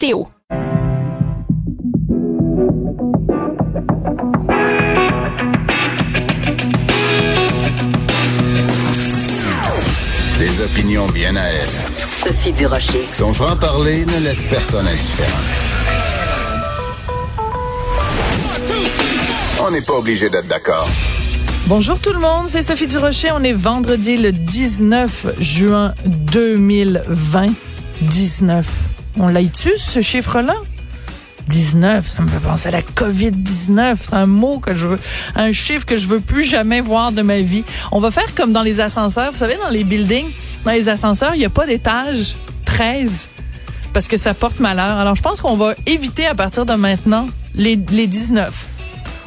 Théo. Des opinions bien à elle. Sophie Durocher. Son franc-parler ne laisse personne indifférent. On n'est pas obligé d'être d'accord. Bonjour tout le monde, c'est Sophie Durocher. On est vendredi le 19 juin 2020. 19. On l'a-tu, ce chiffre-là? 19, ça me fait penser à la COVID-19. C'est un mot que je veux, un chiffre que je veux plus jamais voir de ma vie. On va faire comme dans les ascenseurs. Vous savez, dans les buildings, dans les ascenseurs, il n'y a pas d'étage 13 parce que ça porte malheur. Alors, je pense qu'on va éviter à partir de maintenant les, les 19.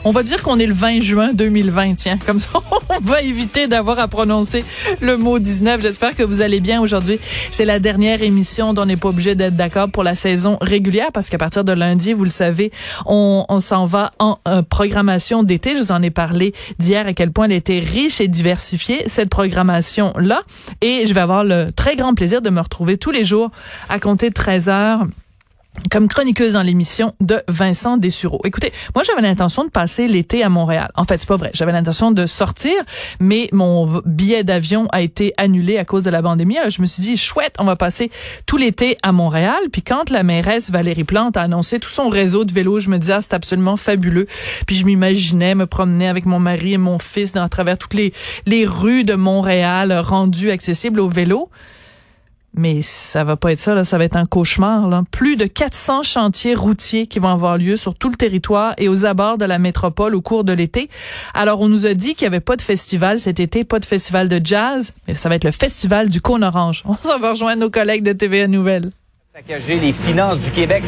On va dire qu'on est le 20 juin 2020, tiens. Comme ça, on va éviter d'avoir à prononcer le mot 19. J'espère que vous allez bien aujourd'hui. C'est la dernière émission dont on n'est pas obligé d'être d'accord pour la saison régulière parce qu'à partir de lundi, vous le savez, on, s'en va en euh, programmation d'été. Je vous en ai parlé d'hier à quel point elle était riche et diversifiée, cette programmation-là. Et je vais avoir le très grand plaisir de me retrouver tous les jours à compter de 13 heures comme chroniqueuse dans l'émission de Vincent Dessureau. Écoutez, moi j'avais l'intention de passer l'été à Montréal. En fait, c'est pas vrai. J'avais l'intention de sortir, mais mon billet d'avion a été annulé à cause de la pandémie. Alors je me suis dit chouette, on va passer tout l'été à Montréal. Puis quand la mairesse Valérie Plante a annoncé tout son réseau de vélos, je me disais ah, c'est absolument fabuleux. Puis je m'imaginais me promener avec mon mari et mon fils dans à travers toutes les les rues de Montréal rendues accessibles au vélo. Mais ça va pas être ça, là. ça va être un cauchemar. Là. Plus de 400 chantiers routiers qui vont avoir lieu sur tout le territoire et aux abords de la métropole au cours de l'été. Alors, on nous a dit qu'il y avait pas de festival cet été, pas de festival de jazz, mais ça va être le festival du cône orange. On s'en va rejoindre nos collègues de TVA Nouvelles. Saccager les finances du Québec,